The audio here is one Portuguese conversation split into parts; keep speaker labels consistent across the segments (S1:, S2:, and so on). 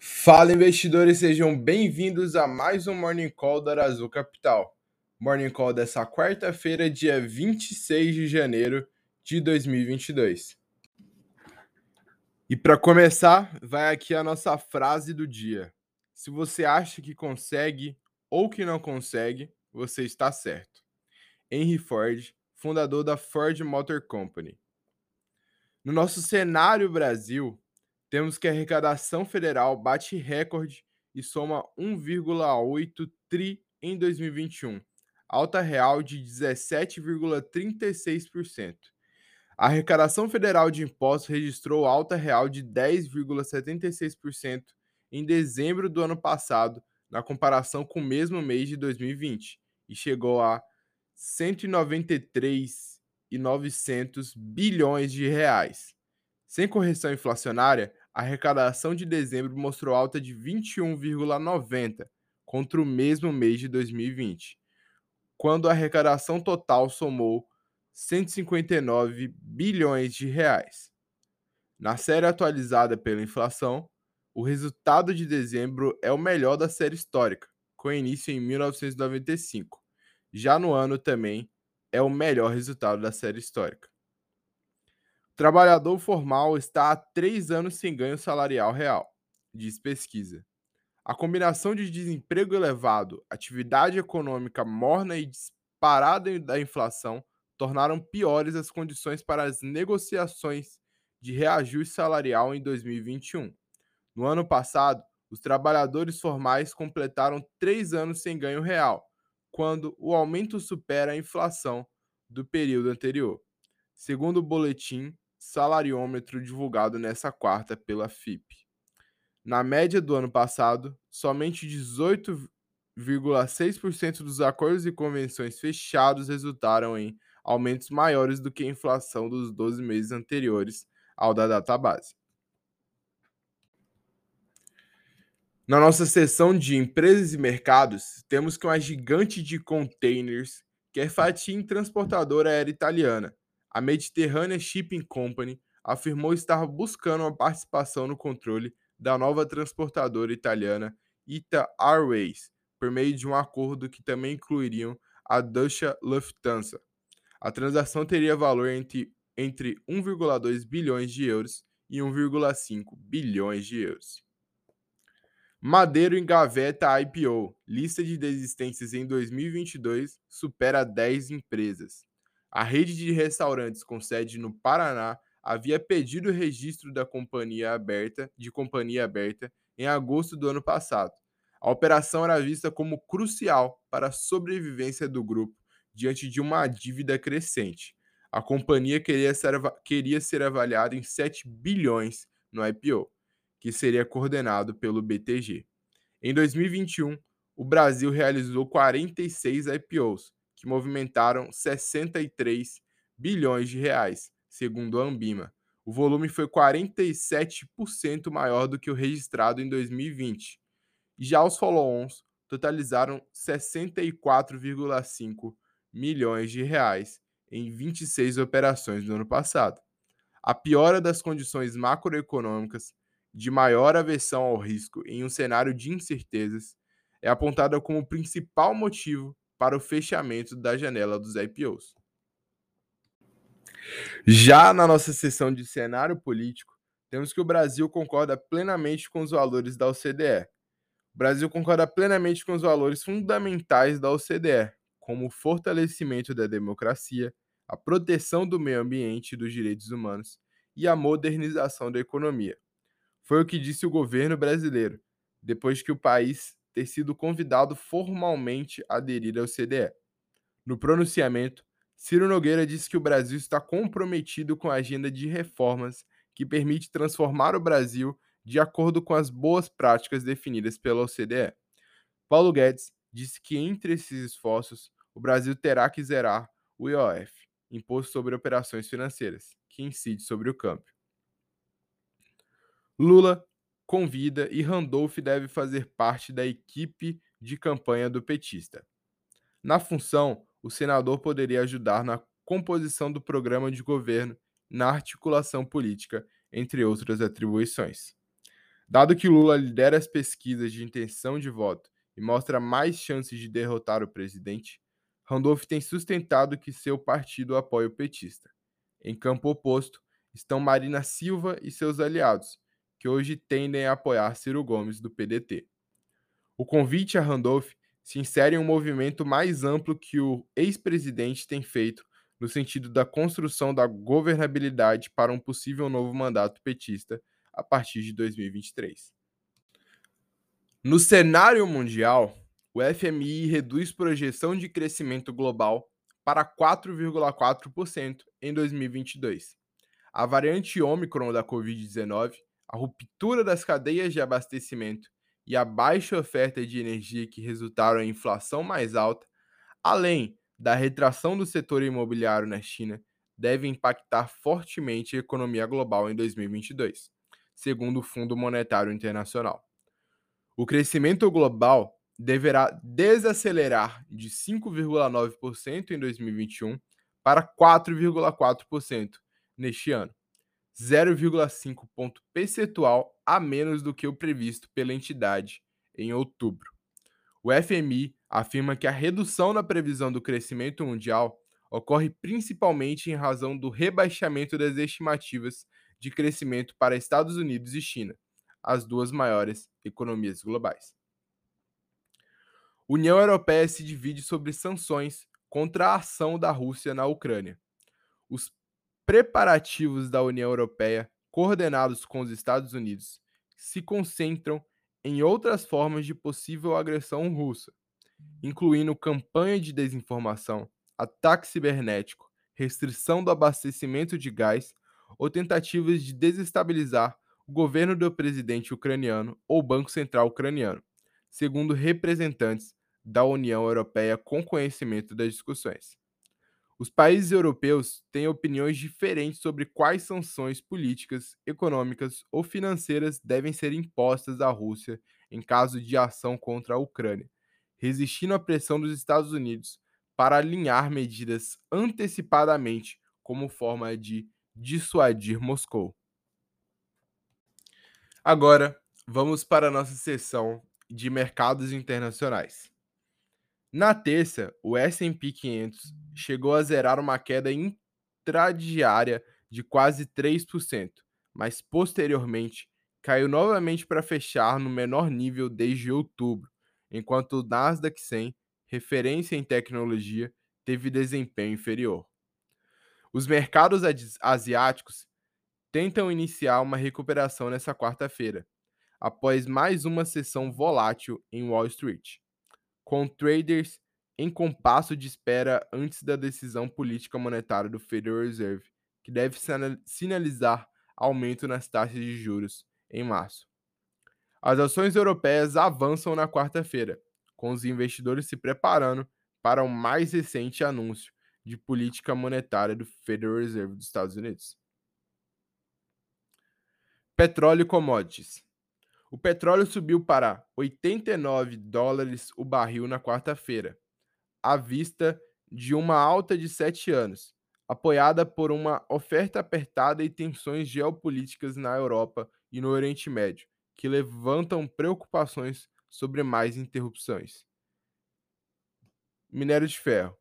S1: Fala investidores, sejam bem-vindos a mais um Morning Call da Azul Capital. Morning Call dessa quarta-feira, dia 26 de janeiro de 2022. E para começar, vai aqui a nossa frase do dia. Se você acha que consegue ou que não consegue, você está certo. Henry Ford, fundador da Ford Motor Company. No nosso cenário Brasil, temos que a arrecadação federal bate recorde e soma 1,8 tri em 2021, alta real de 17,36%. A arrecadação federal de impostos registrou alta real de 10,76% em dezembro do ano passado, na comparação com o mesmo mês de 2020, e chegou a 193,900 bilhões de reais. Sem correção inflacionária, a arrecadação de dezembro mostrou alta de 21,90 contra o mesmo mês de 2020, quando a arrecadação total somou 159 bilhões de reais. Na série atualizada pela inflação, o resultado de dezembro é o melhor da série histórica, com início em 1995. Já no ano também é o melhor resultado da série histórica trabalhador formal está há três anos sem ganho salarial real, diz pesquisa. A combinação de desemprego elevado, atividade econômica morna e disparada da inflação tornaram piores as condições para as negociações de reajuste salarial em 2021. No ano passado, os trabalhadores formais completaram três anos sem ganho real, quando o aumento supera a inflação do período anterior. Segundo o boletim salariômetro divulgado nessa quarta pela FIP. Na média do ano passado, somente 18,6% dos acordos e convenções fechados resultaram em aumentos maiores do que a inflação dos 12 meses anteriores ao da database. Na nossa seção de empresas e mercados, temos que uma gigante de containers, que é fatia em transportadora aérea italiana, a Mediterranean Shipping Company afirmou estar buscando uma participação no controle da nova transportadora italiana Ita Airways, por meio de um acordo que também incluiriam a Deutsche Lufthansa. A transação teria valor entre, entre 1,2 bilhões de euros e 1,5 bilhões de euros. Madeiro engaveta IPO. Lista de desistências em 2022 supera 10 empresas. A rede de restaurantes com sede no Paraná havia pedido o registro da companhia aberta, de companhia aberta em agosto do ano passado. A operação era vista como crucial para a sobrevivência do grupo diante de uma dívida crescente. A companhia queria ser, queria ser avaliada em 7 bilhões no IPO, que seria coordenado pelo BTG. Em 2021, o Brasil realizou 46 IPOs, que movimentaram 63 bilhões de reais, segundo a Ambima. O volume foi 47% maior do que o registrado em 2020. Já os follow-ons totalizaram 64,5 milhões de reais em 26 operações no ano passado. A piora das condições macroeconômicas, de maior aversão ao risco em um cenário de incertezas, é apontada como principal motivo para o fechamento da janela dos IPOs. Já na nossa sessão de cenário político, temos que o Brasil concorda plenamente com os valores da OCDE. O Brasil concorda plenamente com os valores fundamentais da OCDE, como o fortalecimento da democracia, a proteção do meio ambiente e dos direitos humanos e a modernização da economia. Foi o que disse o governo brasileiro, depois que o país ter sido convidado formalmente a aderir ao CDE. No pronunciamento, Ciro Nogueira disse que o Brasil está comprometido com a agenda de reformas que permite transformar o Brasil de acordo com as boas práticas definidas pela OCDE. Paulo Guedes disse que entre esses esforços, o Brasil terá que zerar o IOF, Imposto sobre Operações Financeiras, que incide sobre o câmbio. Lula convida e Randolph deve fazer parte da equipe de campanha do petista. Na função, o senador poderia ajudar na composição do programa de governo, na articulação política, entre outras atribuições. Dado que Lula lidera as pesquisas de intenção de voto e mostra mais chances de derrotar o presidente, Randolph tem sustentado que seu partido apoia o petista. Em campo oposto estão Marina Silva e seus aliados, que hoje tendem a apoiar Ciro Gomes do PDT. O convite a Randolph se insere em um movimento mais amplo que o ex-presidente tem feito no sentido da construção da governabilidade para um possível novo mandato petista a partir de 2023. No cenário mundial, o FMI reduz projeção de crescimento global para 4,4% em 2022. A variante Ômicron da Covid-19, a ruptura das cadeias de abastecimento e a baixa oferta de energia que resultaram em inflação mais alta, além da retração do setor imobiliário na China, devem impactar fortemente a economia global em 2022, segundo o Fundo Monetário Internacional. O crescimento global deverá desacelerar de 5,9% em 2021 para 4,4% neste ano, 0,5 ponto percentual a menos do que o previsto pela entidade em outubro. O FMI afirma que a redução na previsão do crescimento mundial ocorre principalmente em razão do rebaixamento das estimativas de crescimento para Estados Unidos e China, as duas maiores economias globais. União Europeia se divide sobre sanções contra a ação da Rússia na Ucrânia. Os preparativos da União Europeia, coordenados com os Estados Unidos, se concentram em outras formas de possível agressão russa, incluindo campanha de desinformação, ataque cibernético, restrição do abastecimento de gás ou tentativas de desestabilizar o governo do presidente ucraniano ou Banco Central ucraniano, segundo representantes da União Europeia com conhecimento das discussões. Os países europeus têm opiniões diferentes sobre quais sanções políticas, econômicas ou financeiras devem ser impostas à Rússia em caso de ação contra a Ucrânia, resistindo à pressão dos Estados Unidos para alinhar medidas antecipadamente como forma de dissuadir Moscou. Agora, vamos para a nossa sessão de mercados internacionais. Na terça, o S&P 500 chegou a zerar uma queda intradiária de quase 3%, mas posteriormente caiu novamente para fechar no menor nível desde outubro, enquanto o Nasdaq 100, referência em tecnologia, teve desempenho inferior. Os mercados asiáticos tentam iniciar uma recuperação nessa quarta-feira, após mais uma sessão volátil em Wall Street com traders em compasso de espera antes da decisão política monetária do Federal Reserve, que deve sinalizar aumento nas taxas de juros em março. As ações europeias avançam na quarta-feira, com os investidores se preparando para o mais recente anúncio de política monetária do Federal Reserve dos Estados Unidos. Petróleo e commodities. O petróleo subiu para 89 dólares o barril na quarta-feira, à vista de uma alta de sete anos, apoiada por uma oferta apertada e tensões geopolíticas na Europa e no Oriente Médio, que levantam preocupações sobre mais interrupções. Minério de ferro.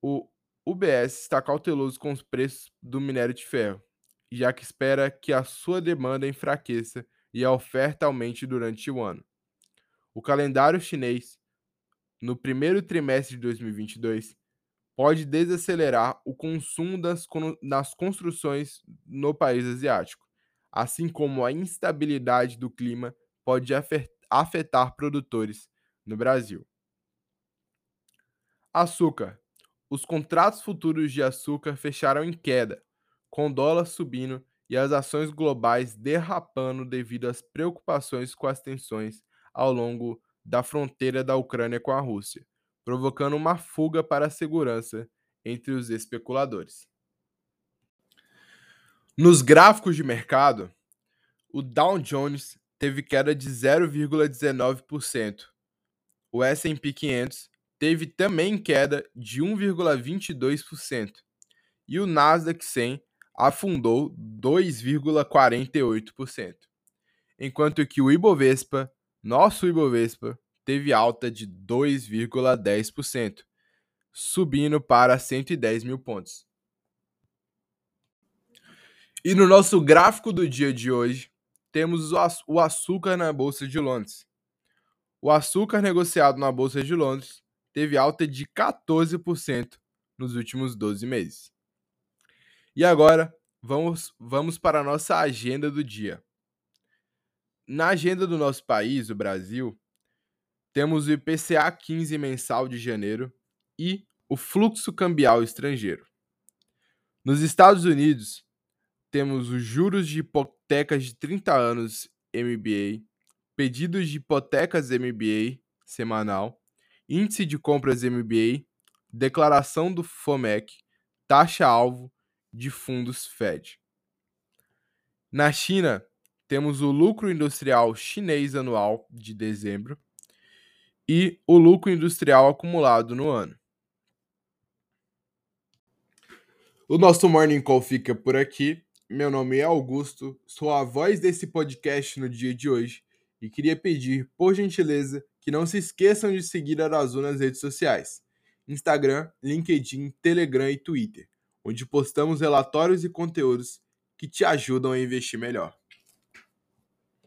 S1: O UBS está cauteloso com os preços do minério de ferro, já que espera que a sua demanda enfraqueça e a oferta aumente durante o ano. O calendário chinês, no primeiro trimestre de 2022, pode desacelerar o consumo das, das construções no país asiático, assim como a instabilidade do clima pode afetar produtores no Brasil. Açúcar. Os contratos futuros de açúcar fecharam em queda, com dólar subindo e as ações globais derrapando devido às preocupações com as tensões ao longo da fronteira da Ucrânia com a Rússia, provocando uma fuga para a segurança entre os especuladores. Nos gráficos de mercado, o Dow Jones teve queda de 0,19%. O S&P 500 teve também queda de 1,22%. E o Nasdaq 100 afundou 2,48%. enquanto que o Ibovespa, nosso Ibovespa, teve alta de 2,10%, subindo para 110 mil pontos. E no nosso gráfico do dia de hoje, temos o açúcar na Bolsa de Londres. O açúcar negociado na Bolsa de Londres teve alta de 14% nos últimos 12 meses. E agora, vamos, vamos para a nossa agenda do dia. Na agenda do nosso país, o Brasil, temos o IPCA 15 mensal de janeiro e o fluxo cambial estrangeiro. Nos Estados Unidos, temos os juros de hipotecas de 30 anos MBA, pedidos de hipotecas MBA semanal, índice de compras MBA, declaração do FOMEC, taxa-alvo de fundos Fed. Na China, temos o lucro industrial chinês anual de dezembro e o lucro industrial acumulado no ano. O nosso Morning Call fica por aqui. Meu nome é Augusto, sou a voz desse podcast no dia de hoje e queria pedir, por gentileza, que não se esqueçam de seguir a Arazu nas redes sociais: Instagram, LinkedIn, Telegram e Twitter, onde postamos relatórios e conteúdos que te ajudam a investir melhor.